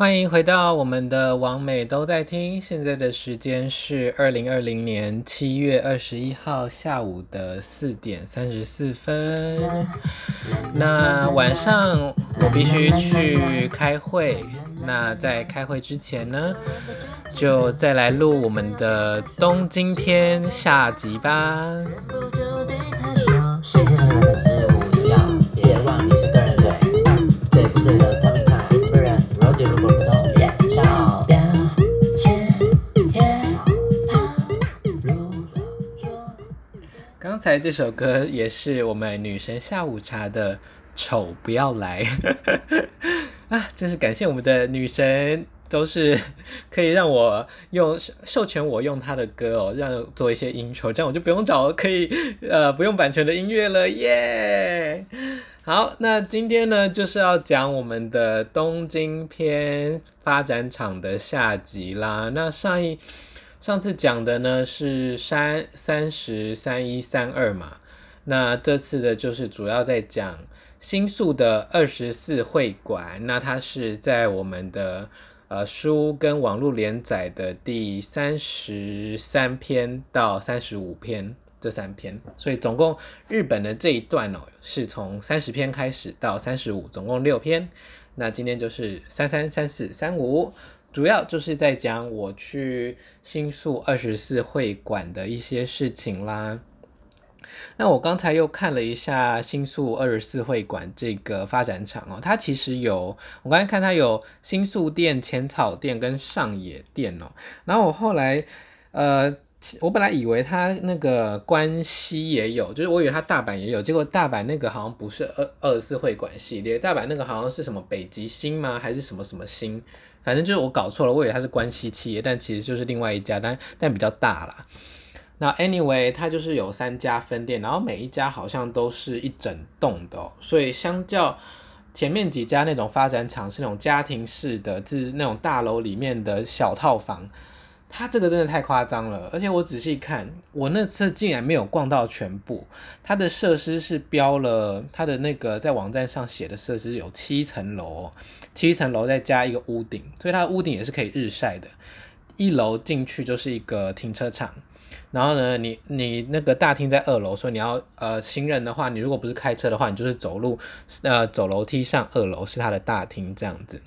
欢迎回到我们的王美都在听，现在的时间是二零二零年七月二十一号下午的四点三十四分。那晚上我必须去开会，那在开会之前呢，就再来录我们的东京篇下集吧。才这首歌也是我们女神下午茶的丑不要来 啊！真是感谢我们的女神，都是可以让我用授权我用她的歌哦，让做一些 intro，这样我就不用找可以呃不用版权的音乐了耶。好，那今天呢就是要讲我们的东京篇发展场的下集啦。那上一。上次讲的呢是三三十三一三二嘛，那这次的就是主要在讲新宿的二十四会馆，那它是在我们的呃书跟网络连载的第三十三篇到三十五篇这三篇，所以总共日本的这一段哦是从三十篇开始到三十五，总共六篇。那今天就是三三三四三五。主要就是在讲我去新宿二十四会馆的一些事情啦。那我刚才又看了一下新宿二十四会馆这个发展场哦，它其实有，我刚才看它有新宿店、浅草店跟上野店哦。然后我后来，呃，我本来以为它那个关西也有，就是我以为它大阪也有，结果大阪那个好像不是二二十四会馆系列，大阪那个好像是什么北极星吗？还是什么什么星？反正就是我搞错了，我以为它是关西企业，但其实就是另外一家，但但比较大啦。那 anyway，它就是有三家分店，然后每一家好像都是一整栋的，所以相较前面几家那种发展厂是那种家庭式的，就是那种大楼里面的小套房。它这个真的太夸张了，而且我仔细看，我那次竟然没有逛到全部。它的设施是标了，它的那个在网站上写的设施有七层楼，七层楼再加一个屋顶，所以它的屋顶也是可以日晒的。一楼进去就是一个停车场，然后呢，你你那个大厅在二楼，所以你要呃行人的话，你如果不是开车的话，你就是走路呃走楼梯上二楼是它的大厅这样子。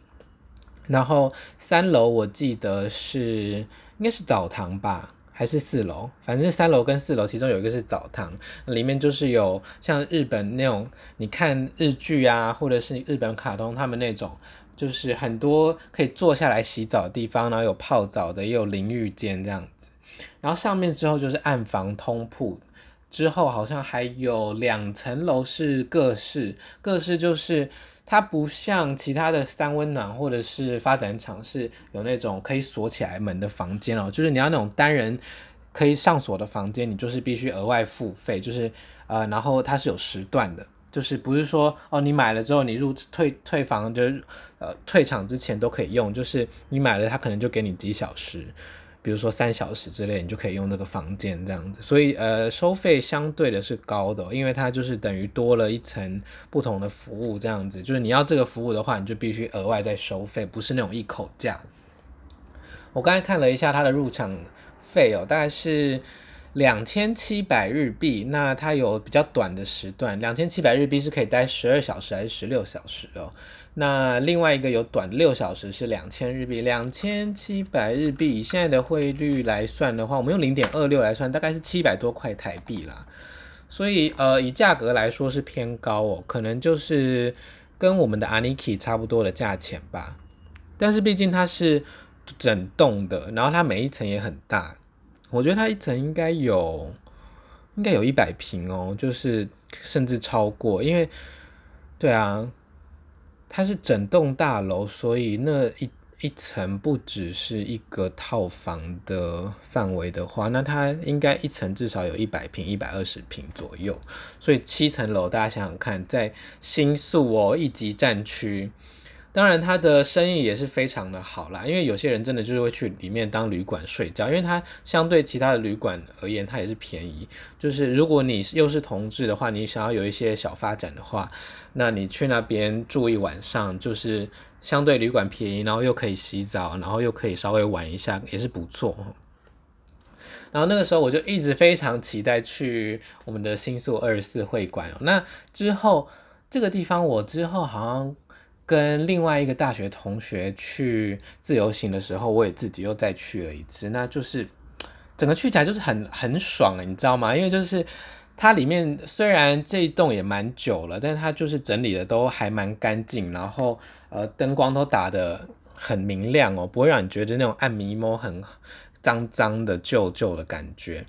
然后三楼我记得是。应该是澡堂吧，还是四楼？反正三楼跟四楼其中有一个是澡堂，里面就是有像日本那种，你看日剧啊，或者是日本卡通他们那种，就是很多可以坐下来洗澡的地方，然后有泡澡的，也有淋浴间这样子。然后上面之后就是暗房通铺，之后好像还有两层楼是各室，各室就是。它不像其他的三温暖或者是发展场是有那种可以锁起来门的房间哦，就是你要那种单人可以上锁的房间，你就是必须额外付费，就是呃，然后它是有时段的，就是不是说哦你买了之后你入退退房就是呃退场之前都可以用，就是你买了它可能就给你几小时。比如说三小时之内，你就可以用那个房间这样子，所以呃收费相对的是高的，因为它就是等于多了一层不同的服务这样子，就是你要这个服务的话，你就必须额外再收费，不是那种一口价。我刚才看了一下它的入场费哦，大概是两千七百日币，那它有比较短的时段，两千七百日币是可以待十二小时还是十六小时哦？那另外一个有短六小时是两千日币，两千七百日币，以现在的汇率来算的话，我们用零点二六来算，大概是七百多块台币啦。所以呃，以价格来说是偏高哦，可能就是跟我们的 Aniki 差不多的价钱吧。但是毕竟它是整栋的，然后它每一层也很大，我觉得它一层应该有应该有一百平哦，就是甚至超过，因为对啊。它是整栋大楼，所以那一一层不只是一个套房的范围的话，那它应该一层至少有一百平、一百二十平左右。所以七层楼，大家想想看，在新宿哦，一级战区。当然，他的生意也是非常的好啦，因为有些人真的就是会去里面当旅馆睡觉，因为它相对其他的旅馆而言，它也是便宜。就是如果你又是同志的话，你想要有一些小发展的话，那你去那边住一晚上，就是相对旅馆便宜，然后又可以洗澡，然后又可以稍微玩一下，也是不错。然后那个时候我就一直非常期待去我们的新宿二十四会馆。那之后这个地方，我之后好像跟另外一个大学同学去自由行的时候，我也自己又再去了一次。那就是整个去起来就是很很爽，你知道吗？因为就是。它里面虽然这一栋也蛮久了，但是它就是整理的都还蛮干净，然后呃灯光都打得很明亮哦，不会让你觉得那种暗迷蒙很脏脏的旧旧的感觉。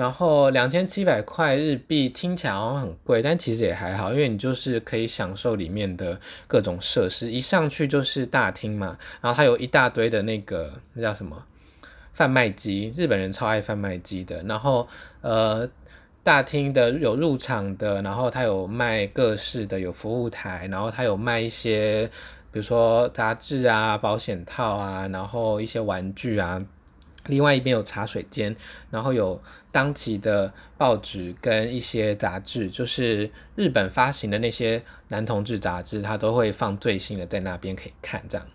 然后两千七百块日币听起来好像很贵，但其实也还好，因为你就是可以享受里面的各种设施，一上去就是大厅嘛，然后它有一大堆的那个那叫什么贩卖机，日本人超爱贩卖机的，然后呃。大厅的有入场的，然后它有卖各式的，有服务台，然后它有卖一些，比如说杂志啊、保险套啊，然后一些玩具啊。另外一边有茶水间，然后有当期的报纸跟一些杂志，就是日本发行的那些男同志杂志，它都会放最新的在那边可以看这样。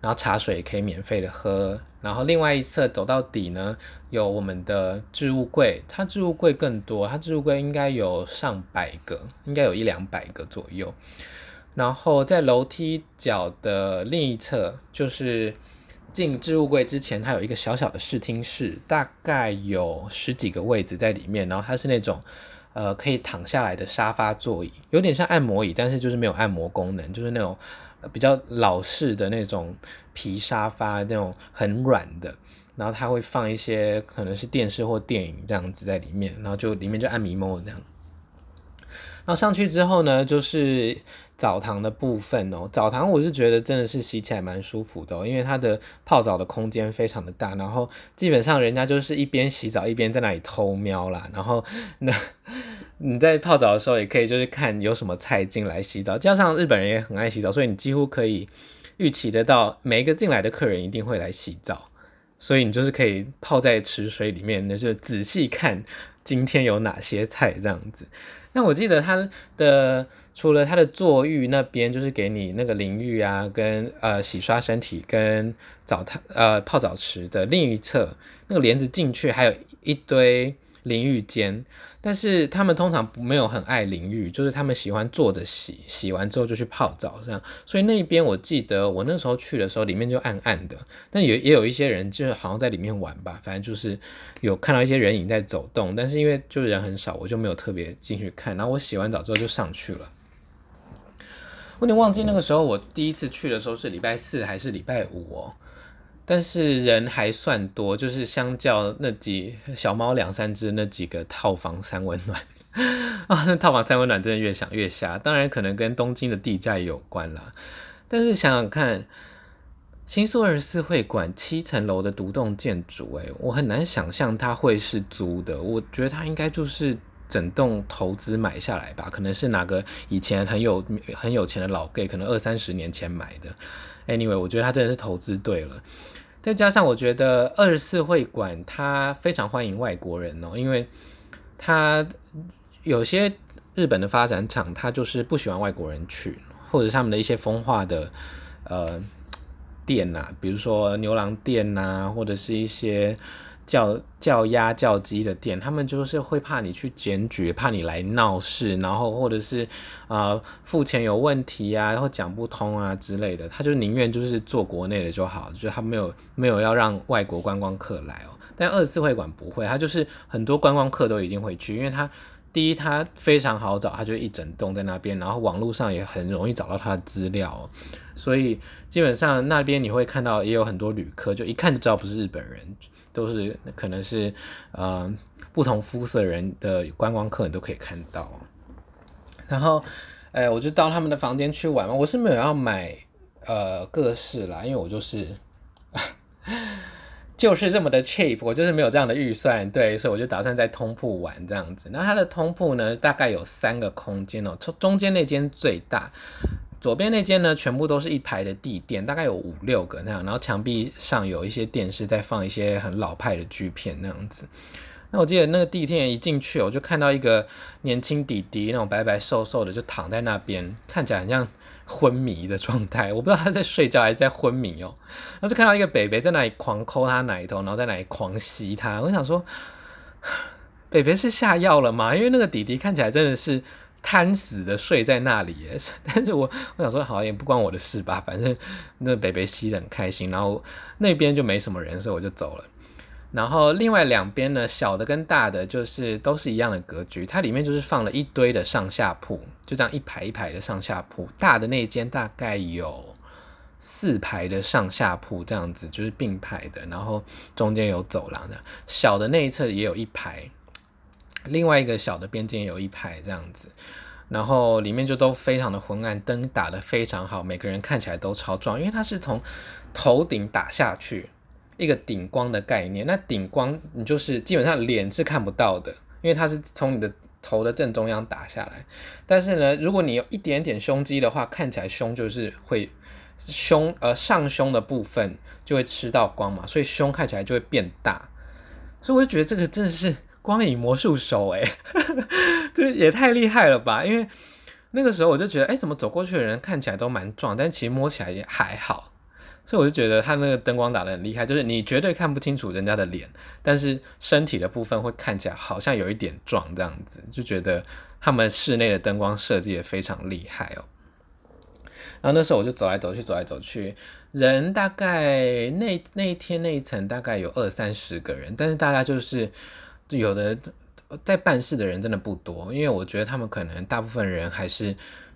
然后茶水可以免费的喝，然后另外一侧走到底呢，有我们的置物柜，它置物柜更多，它置物柜应该有上百个，应该有一两百个左右。然后在楼梯角的另一侧，就是进置物柜之前，它有一个小小的视听室，大概有十几个位置在里面，然后它是那种呃可以躺下来的沙发座椅，有点像按摩椅，但是就是没有按摩功能，就是那种。比较老式的那种皮沙发，那种很软的，然后它会放一些可能是电视或电影这样子在里面，然后就里面就按迷蒙这样。然后上去之后呢，就是澡堂的部分哦。澡堂我是觉得真的是洗起来蛮舒服的，因为它的泡澡的空间非常的大，然后基本上人家就是一边洗澡一边在那里偷瞄啦，然后那。你在泡澡的时候也可以，就是看有什么菜进来洗澡。加上日本人也很爱洗澡，所以你几乎可以预期得到每一个进来的客人一定会来洗澡。所以你就是可以泡在池水里面，那就仔细看今天有哪些菜这样子。那我记得他的除了他的坐浴那边，就是给你那个淋浴啊，跟呃洗刷身体跟澡堂呃泡澡池的另一侧，那个帘子进去还有一堆淋浴间。但是他们通常没有很爱淋浴，就是他们喜欢坐着洗，洗完之后就去泡澡这样。所以那边我记得我那时候去的时候，里面就暗暗的，但也也有一些人就是好像在里面玩吧，反正就是有看到一些人影在走动。但是因为就是人很少，我就没有特别进去看。然后我洗完澡之后就上去了。我有点忘记那个时候我第一次去的时候是礼拜四还是礼拜五哦。但是人还算多，就是相较那几小猫两三只那几个套房三温暖 啊，那套房三温暖真的越想越瞎。当然可能跟东京的地价有关啦。但是想想看，新宿二十四会馆七层楼的独栋建筑，诶，我很难想象它会是租的。我觉得它应该就是整栋投资买下来吧，可能是哪个以前很有很有钱的老 gay，可能二三十年前买的。Anyway，我觉得他真的是投资对了。再加上我觉得二十四会馆他非常欢迎外国人哦，因为他有些日本的发展厂，他就是不喜欢外国人去，或者他们的一些风化的呃店呐、比如说牛郎店呐、或者是一些。叫叫鸭叫鸡的店，他们就是会怕你去检举，怕你来闹事，然后或者是啊、呃、付钱有问题啊，然后讲不通啊之类的，他就宁愿就是做国内的就好，就他没有没有要让外国观光客来哦。但二次会馆不会，他就是很多观光客都一定会去，因为他第一他非常好找，他就一整栋在那边，然后网络上也很容易找到他的资料，所以基本上那边你会看到也有很多旅客，就一看就知道不是日本人。都是可能是呃不同肤色人的观光客，你都可以看到。然后，哎、我就到他们的房间去玩嘛。我是没有要买呃各式啦，因为我就是就是这么的 cheap，我就是没有这样的预算，对，所以我就打算在通铺玩这样子。那它的通铺呢，大概有三个空间哦，中中间那间最大。左边那间呢，全部都是一排的地垫，大概有五六个那样，然后墙壁上有一些电视在放一些很老派的剧片那样子。那我记得那个第一天一进去，我就看到一个年轻弟弟，那种白白瘦瘦的，就躺在那边，看起来很像昏迷的状态，我不知道他在睡觉还是在昏迷哦。然后就看到一个北北在那里狂抠他奶头，然后在那里狂吸他。我想说，北北是下药了吗？因为那个弟弟看起来真的是瘫死的睡在那里。但是我我想说，好也不关我的事吧，反正那北北吸得很开心，然后那边就没什么人，所以我就走了。然后另外两边呢，小的跟大的就是都是一样的格局，它里面就是放了一堆的上下铺，就这样一排一排的上下铺。大的那间大概有四排的上下铺，这样子就是并排的，然后中间有走廊的。小的那一侧也有一排，另外一个小的边间也有一排这样子，然后里面就都非常的昏暗，灯打得非常好，每个人看起来都超壮，因为它是从头顶打下去。一个顶光的概念，那顶光你就是基本上脸是看不到的，因为它是从你的头的正中央打下来。但是呢，如果你有一点点胸肌的话，看起来胸就是会胸呃上胸的部分就会吃到光嘛，所以胸看起来就会变大。所以我就觉得这个真的是光影魔术手诶，这也太厉害了吧！因为那个时候我就觉得，哎，怎么走过去的人看起来都蛮壮，但其实摸起来也还好。所以我就觉得他那个灯光打得很厉害，就是你绝对看不清楚人家的脸，但是身体的部分会看起来好像有一点壮这样子，就觉得他们室内的灯光设计也非常厉害哦。然后那时候我就走来走去，走来走去，人大概那那一天那一层大概有二三十个人，但是大家就是有的在办事的人真的不多，因为我觉得他们可能大部分人还是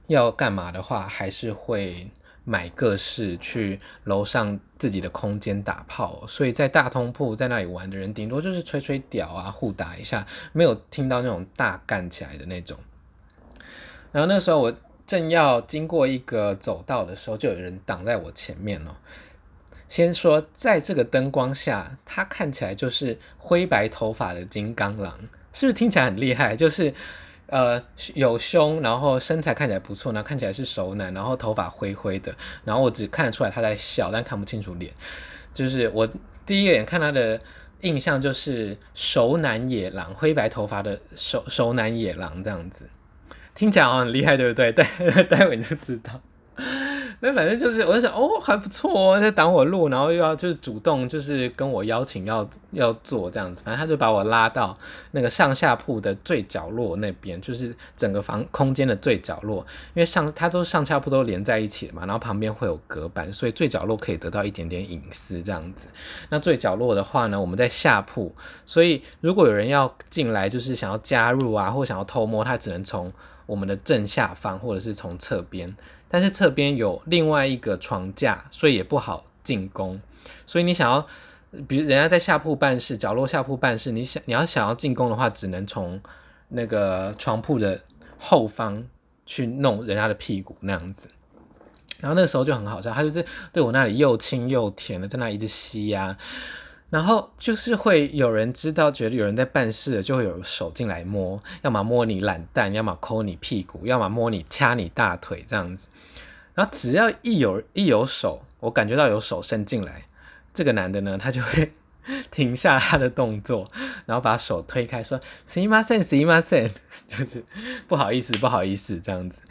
要干嘛的话，还是会。买各式去楼上自己的空间打炮，所以在大通铺在那里玩的人，顶多就是吹吹屌啊，互打一下，没有听到那种大干起来的那种。然后那时候我正要经过一个走道的时候，就有人挡在我前面了。先说，在这个灯光下，他看起来就是灰白头发的金刚狼，是不是听起来很厉害？就是。呃，有胸，然后身材看起来不错，然后看起来是熟男，然后头发灰灰的，然后我只看得出来他在笑，但看不清楚脸。就是我第一个眼看他的印象就是熟男野狼，灰白头发的熟熟男野狼这样子，听起来好像很厉害，对不对？待待会你就知道。那反正就是，我就想，哦，还不错哦，在挡我路，然后又要就是主动就是跟我邀请要要坐这样子，反正他就把我拉到那个上下铺的最角落那边，就是整个房空间的最角落，因为上它都上下铺都连在一起嘛，然后旁边会有隔板，所以最角落可以得到一点点隐私这样子。那最角落的话呢，我们在下铺，所以如果有人要进来，就是想要加入啊，或想要偷摸，他只能从我们的正下方，或者是从侧边。但是侧边有另外一个床架，所以也不好进攻。所以你想要，比如人家在下铺办事，角落下铺办事，你想你要想要进攻的话，只能从那个床铺的后方去弄人家的屁股那样子。然后那时候就很好笑，他就是对我那里又亲又甜的，在那一直吸呀、然后就是会有人知道，觉得有人在办事了，就会有手进来摸，要么摸你懒蛋，要么抠你屁股，要么摸你掐你大腿这样子。然后只要一有一有手，我感觉到有手伸进来，这个男的呢，他就会停下他的动作，然后把手推开，说“すいません，すいません”，就是不好意思，不好意思这样子。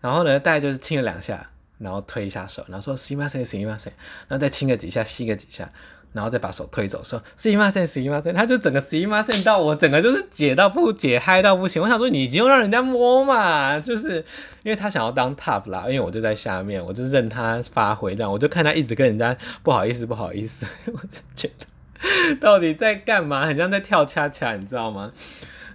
然后呢，大概就是亲了两下，然后推一下手，然后说“すいません，すいません”，然后再亲个几下，吸个几下。 然后再把手推走，说“すいません，すいません”，他就整个“すいません”到我整个就是解到不解，嗨到不行。我想说，你已经让人家摸嘛，就是因为他想要当 top 啦，因为我就在下面，我就任他发挥这样，我就看他一直跟人家不好意思，不好意思，我就觉得到底在干嘛，很像在跳恰恰，你知道吗？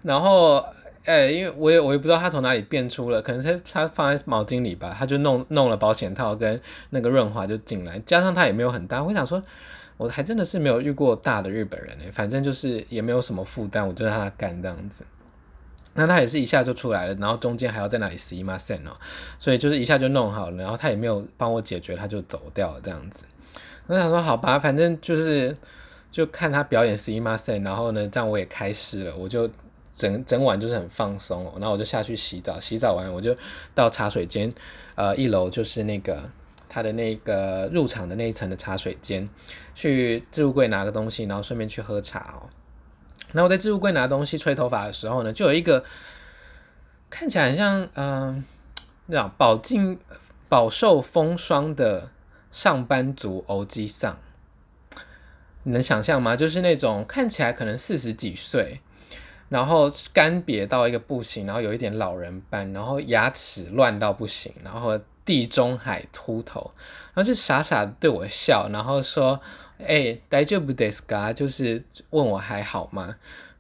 然后，哎，因为我也我也不知道他从哪里变出了，可能他他放在毛巾里吧，他就弄弄了保险套跟那个润滑就进来，加上他也没有很大，我想说。 我还真的是没有遇过大的日本人诶，反正就是也没有什么负担，我就让他干这样子。那他也是一下就出来了，然后中间还要在那里すいません哦，所以就是一下就弄好了，然后他也没有帮我解决，他就走掉了这样子。我想说好吧，反正就是就看他表演すいません，然后呢，这样我也开始了，我就整整晚就是很放松哦，然后我就下去洗澡，洗澡完我就到茶水间，呃，一楼就是那个。 他的那个入场的那一层的茶水间，去置物柜拿个东西，然后顺便去喝茶哦。然后我在置物柜拿东西吹头发的时候呢，就有一个看起来很像嗯，那种保静饱受风霜的上班族欧吉桑，你能想象吗？就是那种看起来可能四十几岁，然后干瘪到一个不行，然后有一点老人斑，然后牙齿乱到不行，然后地中海秃头，然后就傻傻的对我笑，然后说：“哎、欸，大丈夫ですか？”就是问我还好吗？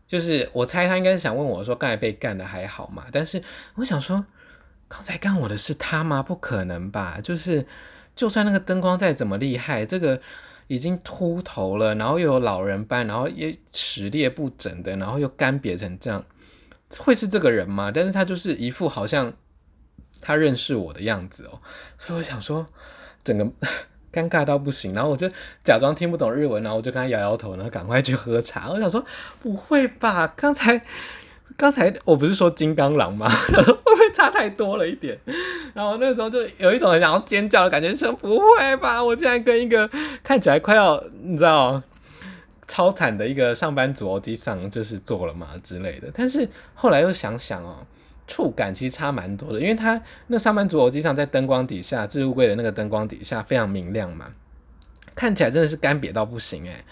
就是我猜他应该是想问我说刚才被干的还好吗？但是我想说，刚才干我的是他吗？不可能吧！就是就算那个灯光再怎么厉害，这个已经秃头了，然后又有老人斑，然后也齿列不整的，然后又干瘪成这样，会是这个人吗？但是他就是一副好像 他认识我的样子哦，所以我想说，整个。尴尬到不行，然后我就假装听不懂日文，然后我就跟他摇摇头，然后赶快去喝茶。我想说，不会吧？刚才刚才我不是说金刚狼吗？会不会差太多了一点？然后那时候就有一种很想要尖叫的感觉，说不会吧？我竟然跟一个看起来快要你知道超惨的一个上班族欧吉桑就是做了嘛之类的。但是后来又想想哦。触感其实差蛮多的，因为它那上班族偶机上在灯光底下，置物柜的那个灯光底下非常明亮嘛，看起来真的是干瘪到不行诶。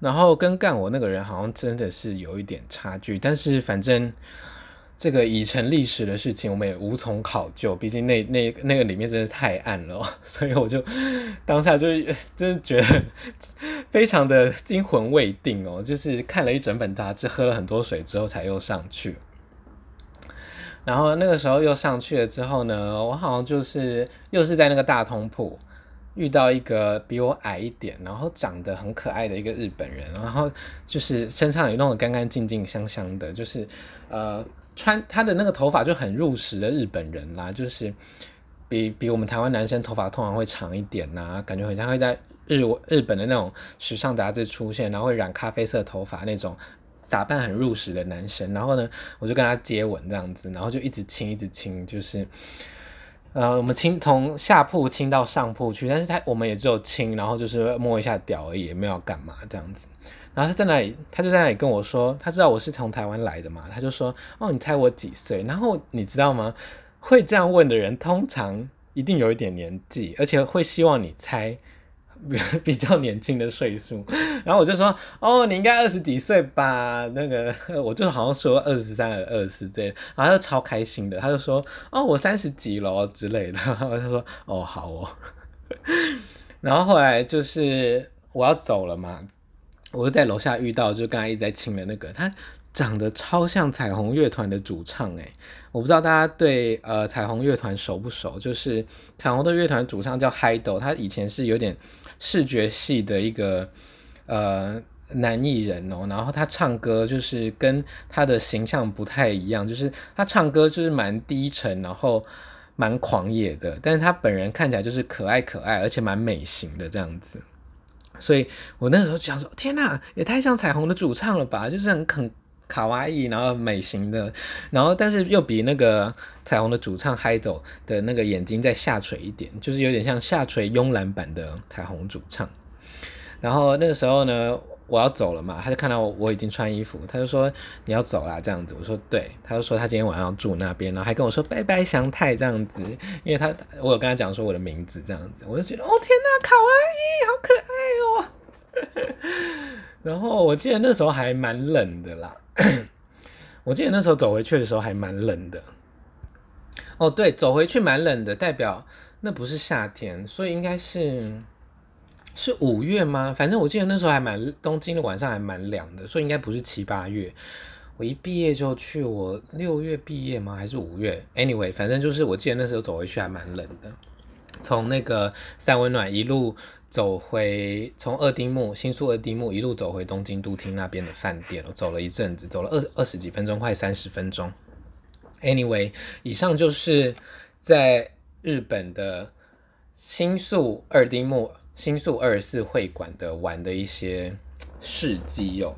然后跟干我那个人好像真的是有一点差距，但是反正这个已成历史的事情，我们也无从考究，毕竟那那那个里面真的是太暗了，所以我就当下就 真的觉得非常的惊魂未定哦，就是看了一整本杂志，喝了很多水之后才又上去。然后那个时候又上去了之后呢，我好像就是又是在那个大通铺遇到一个比我矮一点，然后长得很可爱的一个日本人，然后就是身上有那种干干净净、香香的，就是呃穿他的那个头发就很入时的日本人啦，就是比比我们台湾男生头发通常会长一点呐、感觉好像会在日日本的那种时尚杂志出现，然后会染咖啡色头发那种。打扮很入时的男生，然后呢，我就跟他接吻这样子，然后就一直亲，一直亲，就是，呃，我们亲从下铺亲到上铺去，但是他我们也只有亲，然后就是摸一下屌而已，也没有干嘛这样子。然后他在那里，他就在那里跟我说，他知道我是从台湾来的嘛，他就说，哦，你猜我几岁？然后你知道吗？会这样问的人，通常一定有一点年纪，而且会希望你猜。比较年轻的岁数，然后我就说，哦，你应该二十几岁吧？那个，我就好像说二十三、二十四这样，然后他就超开心的，他就说，哦，我三十几了之类的。然后他说，哦，好哦。然后后来就是我要走了嘛，我就在楼下遇到，就刚才一直在亲的那个，他长得超像彩虹乐团的主唱诶，我不知道大家对呃彩虹乐团熟不熟？就是彩虹的乐团主唱叫 Hido，他以前是有点。视觉系的一个呃男艺人哦，然后他唱歌就是跟他的形象不太一样，就是他唱歌就是蛮低沉，然后蛮狂野的，但是他本人看起来就是可爱可爱，而且蛮美型的这样子。所以我那时候就想说，天哪，也太像彩虹的主唱了吧，就是很肯。卡哇伊，然后美型的，然后但是又比那个彩虹的主唱 Hido 的那个眼睛再下垂一点，就是有点像下垂慵懒版的彩虹主唱。然后那个时候呢，我要走了嘛，他就看到我，已经穿衣服，他就说你要走啦这样子。我说对，他就说他今天晚上要住那边，然后还跟我说拜拜祥太这样子，因为他我有跟他讲说我的名字这样子，我就觉得哦天呐，卡哇伊好可爱哦。然后我记得那时候还蛮冷的啦。我记得那时候走回去的时候还蛮冷的。哦，对，走回去蛮冷的，代表那不是夏天，所以应该是是五月吗？反正我记得那时候还蛮东京的晚上还蛮凉的，所以应该不是七八月。我一毕业就去，我六月毕业吗？还是五月？Anyway，反正就是我记得那时候走回去还蛮冷的，从那个三温暖一路。走回从二丁目新宿二丁目一路走回东京都厅那边的饭店，我走了一阵子，走了二二十几分钟，快三十分钟。Anyway，以上就是在日本的新宿二丁目新宿二十四会馆的玩的一些事迹哦。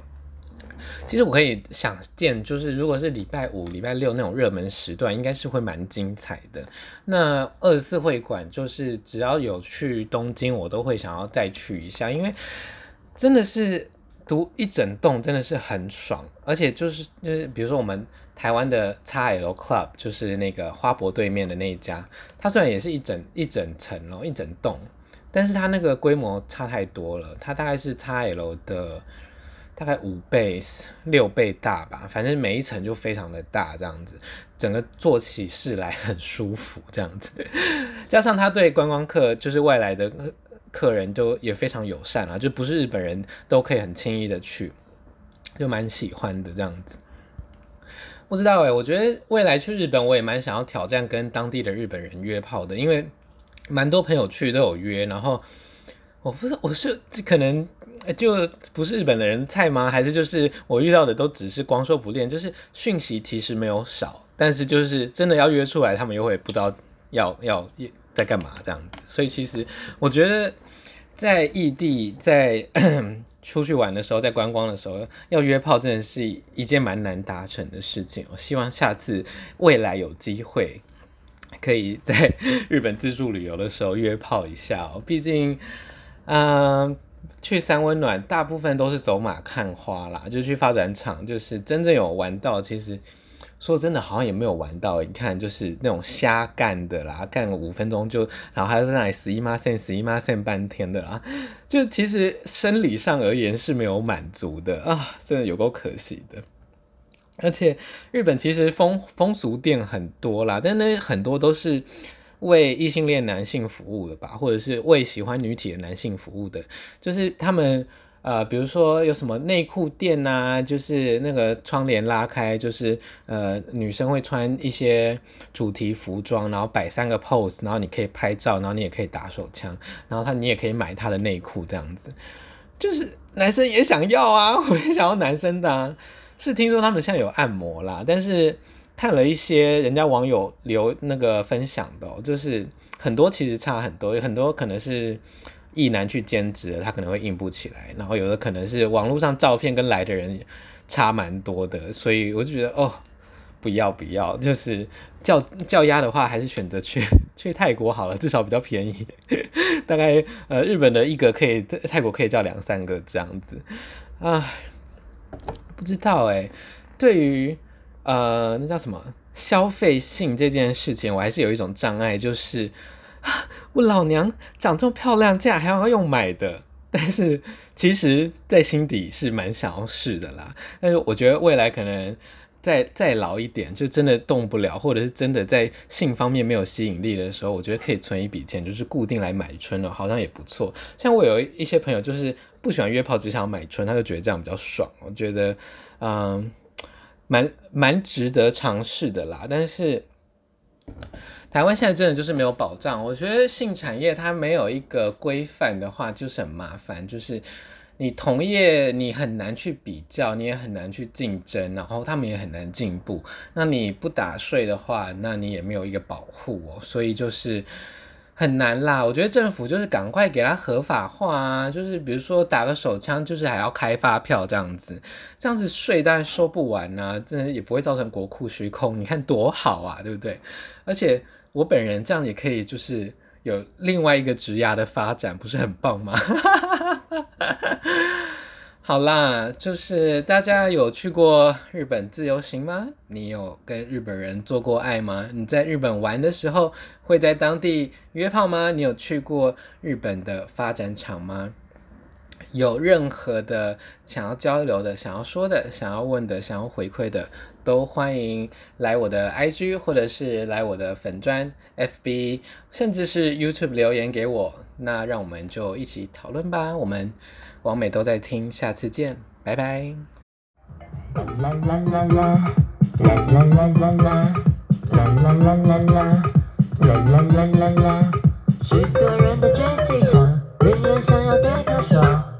其实我可以想见，就是如果是礼拜五、礼拜六那种热门时段，应该是会蛮精彩的。那二十四会馆就是只要有去东京，我都会想要再去一下，因为真的是读一整栋真的是很爽，而且就是就是比如说我们台湾的 XL Club，就是那个花博对面的那一家，它虽然也是一整一整层哦，一整栋，但是它那个规模差太多了，它大概是 XL 的大概五倍六倍大吧，反正每一层就非常的大，这样子，整个坐起事来很舒服，这样子，加上他对观光客就是外来的。客人都也非常友善啊，就不是日本人都可以很轻易的去，就蛮喜欢的这样子。不知道诶，我觉得未来去日本，我也蛮想要挑战跟当地的日本人约炮的，因为蛮多朋友去都有约，然后我不知道我是可能就不是日本的人菜吗？还是就是我遇到的都只是光说不练，就是讯息其实没有少，但是就是真的要约出来，他们又会不知道要要在干嘛这样子，所以其实我觉得。在异地，在 出去玩的时候，在观光的时候，要约炮真的是一件蛮难达成的事情。我希望下次未来有机会，可以在 日本自助旅游的时候约炮一下哦。毕竟，嗯、去三温暖大部分都是走马看花啦，就去发展场，就是真正有玩到，其实。说真的，好像也没有玩到。你看，就是那种瞎干的啦，干个五分钟就，然后还在那里死一妈线，死一妈线半天的啦。就其实生理上而言是没有满足的啊，真的有够可惜的。而且日本其实风风俗店很多啦，但那很多都是为异性恋男性服务的吧，或者是为喜欢女体的男性服务的，就是他们。呃，比如说有什么内裤店呐、啊，就是那个窗帘拉开，就是呃女生会穿一些主题服装，然后摆三个 pose，然后你可以拍照，然后你也可以打手枪，然后他你也可以买他的内裤这样子，就是男生也想要啊，我也想要男生的啊，是听说他们现在有按摩啦，但是看了一些人家网友留那个分享的、就是很多其实差很多，有很多可能是。意男去兼职，他可能会硬不起来，然后有的可能是网络上照片跟来的人差蛮多的，所以我就觉得哦，不要不要，就是叫叫鸭的话，还是选择去 去泰国好了，至少比较便宜，大概呃日本的一个可以泰国可以叫两三个这样子，啊，不知道哎，对于呃那叫什么消费性这件事情，我还是有一种障碍，就是。我老娘长这么漂亮，竟然还要用买的？但是其实，在心底是蛮想要试的啦。但是我觉得未来可能再再老一点，就真的动不了，或者是真的在性方面没有吸引力的时候，我觉得可以存一笔钱，就是固定来买春了，好像也不错。像我有一些朋友，就是不喜欢约炮，只想买春，他就觉得这样比较爽。我觉得，嗯，蛮蛮值得尝试的啦。但是。台湾现在真的就是没有保障，我觉得性产业它没有一个规范的话，就是很麻烦。就是你同业你很难去比较，你也很难去竞争，然后他们也很难进步。那你不打税的话，那你也没有一个保护哦，所以就是很难啦。我觉得政府就是赶快给它合法化啊，就是比如说打个手枪，就是还要开发票这样子，这样子税当然收不完啊，真的也不会造成国库虚空。你看多好啊，对不对？而且。我本人这样也可以，就是有另外一个职涯的发展，不是很棒吗？好啦，就是大家有去过日本自由行吗？你有跟日本人做过爱吗？你在日本玩的时候会在当地约炮吗？你有去过日本的发展场吗？有任何的想要交流的、想要说的、想要问的、想要回馈的，都欢迎来我的 IG 或者是来我的粉专 FB，甚至是 YouTube 留言给我。那让我们就一起讨论吧。我们王美都在听，下次见，拜拜。啦啦啦啦啦，啦啦啦啦啦，啦啦啦啦啦，啦啦啦啦啦，许多人的绝技巧，令人想要对他说。